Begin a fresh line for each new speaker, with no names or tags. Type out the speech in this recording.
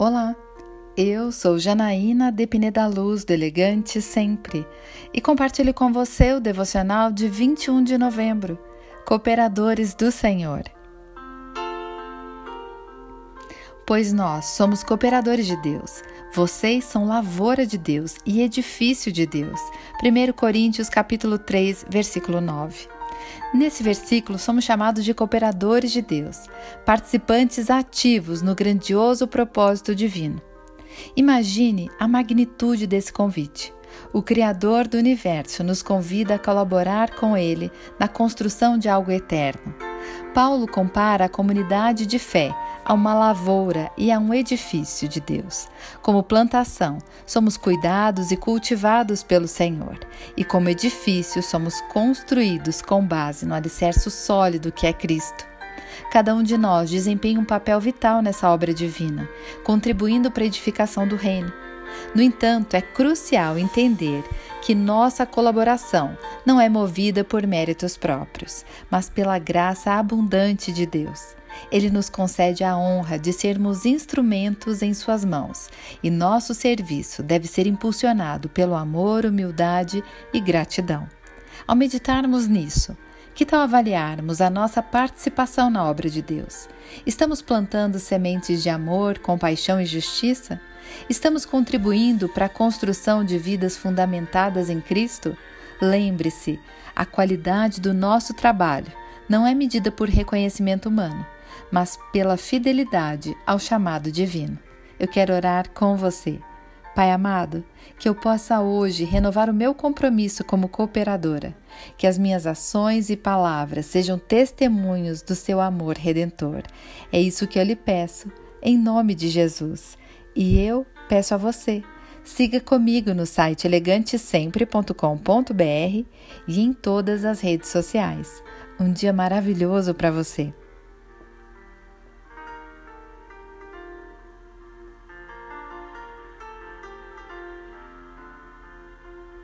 Olá, eu sou Janaína de Pineda Luz, do Elegante Sempre, e compartilho com você o devocional de 21 de novembro, Cooperadores do Senhor. Pois nós somos cooperadores de Deus, vocês são lavoura de Deus e edifício de Deus. 1 Coríntios capítulo 3, versículo 9. Nesse versículo, somos chamados de cooperadores de Deus, participantes ativos no grandioso propósito divino. Imagine a magnitude desse convite. O Criador do universo nos convida a colaborar com Ele na construção de algo eterno. Paulo compara a comunidade de fé a uma lavoura e a um edifício de Deus. Como plantação, somos cuidados e cultivados pelo Senhor, e como edifício, somos construídos com base no alicerce sólido que é Cristo. Cada um de nós desempenha um papel vital nessa obra divina, contribuindo para a edificação do reino. No entanto, é crucial entender que nossa colaboração não é movida por méritos próprios, mas pela graça abundante de Deus. Ele nos concede a honra de sermos instrumentos em Suas mãos, e nosso serviço deve ser impulsionado pelo amor, humildade e gratidão. Ao meditarmos nisso, que tal avaliarmos a nossa participação na obra de Deus? Estamos plantando sementes de amor, compaixão e justiça? Estamos contribuindo para a construção de vidas fundamentadas em Cristo? Lembre-se, a qualidade do nosso trabalho não é medida por reconhecimento humano, mas pela fidelidade ao chamado divino. Eu quero orar com você. Pai amado, que eu possa hoje renovar o meu compromisso como cooperadora, que as minhas ações e palavras sejam testemunhos do seu amor redentor. É isso que eu lhe peço, em nome de Jesus. E eu peço a você, siga comigo no site elegantesempre.com.br e em todas as redes sociais. Um dia maravilhoso para você!